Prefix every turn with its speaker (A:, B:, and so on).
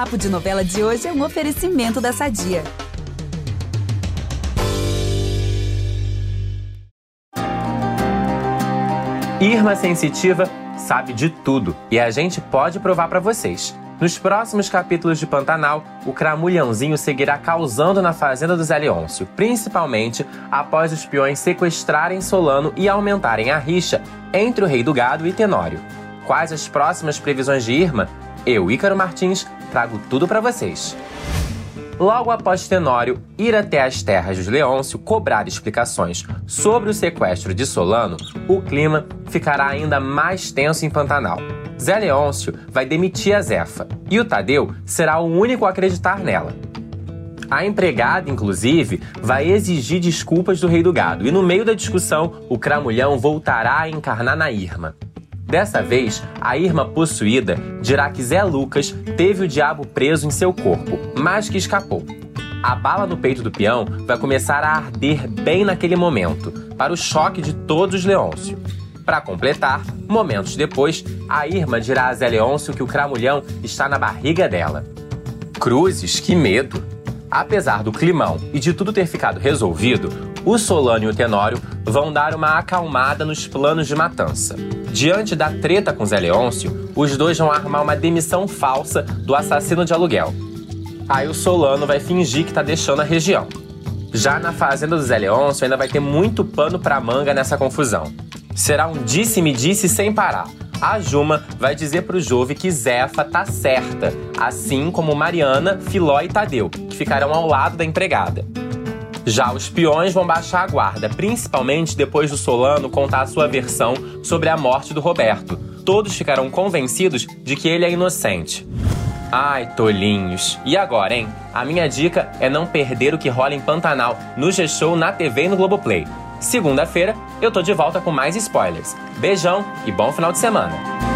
A: Papo de Novela de hoje é um oferecimento da Sadia.
B: Irma Sensitiva sabe de tudo e a gente pode provar para vocês. Nos próximos capítulos de Pantanal, o Cramulhãozinho seguirá causando na fazenda do Zé Leôncio, principalmente após os peões sequestrarem Solano e aumentarem a rixa entre o Rei do Gado e Tenório. Quais as próximas previsões de Irma? Eu, Ícaro Martins, trago tudo para vocês. Logo após Tenório ir até as terras dos Leôncio cobrar explicações sobre o sequestro de Solano, o clima ficará ainda mais tenso em Pantanal. Zé Leôncio vai demitir a Zefa e o Tadeu será o único a acreditar nela. A empregada, inclusive, vai exigir desculpas do rei do gado e no meio da discussão, o cramulhão voltará a encarnar na Irma. Dessa vez, a Irma possuída dirá que Zé Lucas teve o diabo preso em seu corpo, mas que escapou. A bala no peito do peão vai começar a arder bem naquele momento, para o choque de todos os Leôncio. Para completar, momentos depois, a Irma dirá a Zé Leôncio que o cramulhão está na barriga dela. Cruzes, que medo! Apesar do climão e de tudo ter ficado resolvido, o Solano e o Tenório vão dar uma acalmada nos planos de matança. Diante da treta com Zé Leôncio, os dois vão armar uma demissão falsa do assassino de aluguel. Aí o Solano vai fingir que tá deixando a região. Já na fazenda do Zé Leôncio ainda vai ter muito pano pra manga nessa confusão. Será um disse-me-disse sem parar. A Juma vai dizer pro Jove que Zefa tá certa, assim como Mariana, Filó e Tadeu, que ficarão ao lado da empregada. Já os peões vão baixar a guarda, principalmente depois do Solano contar a sua versão sobre a morte do Roberto. Todos ficarão convencidos de que ele é inocente. Ai, tolinhos. E agora, hein? A minha dica é não perder o que rola em Pantanal, no G-Show, na TV e no Globoplay. Segunda-feira, eu tô de volta com mais spoilers. Beijão e bom final de semana.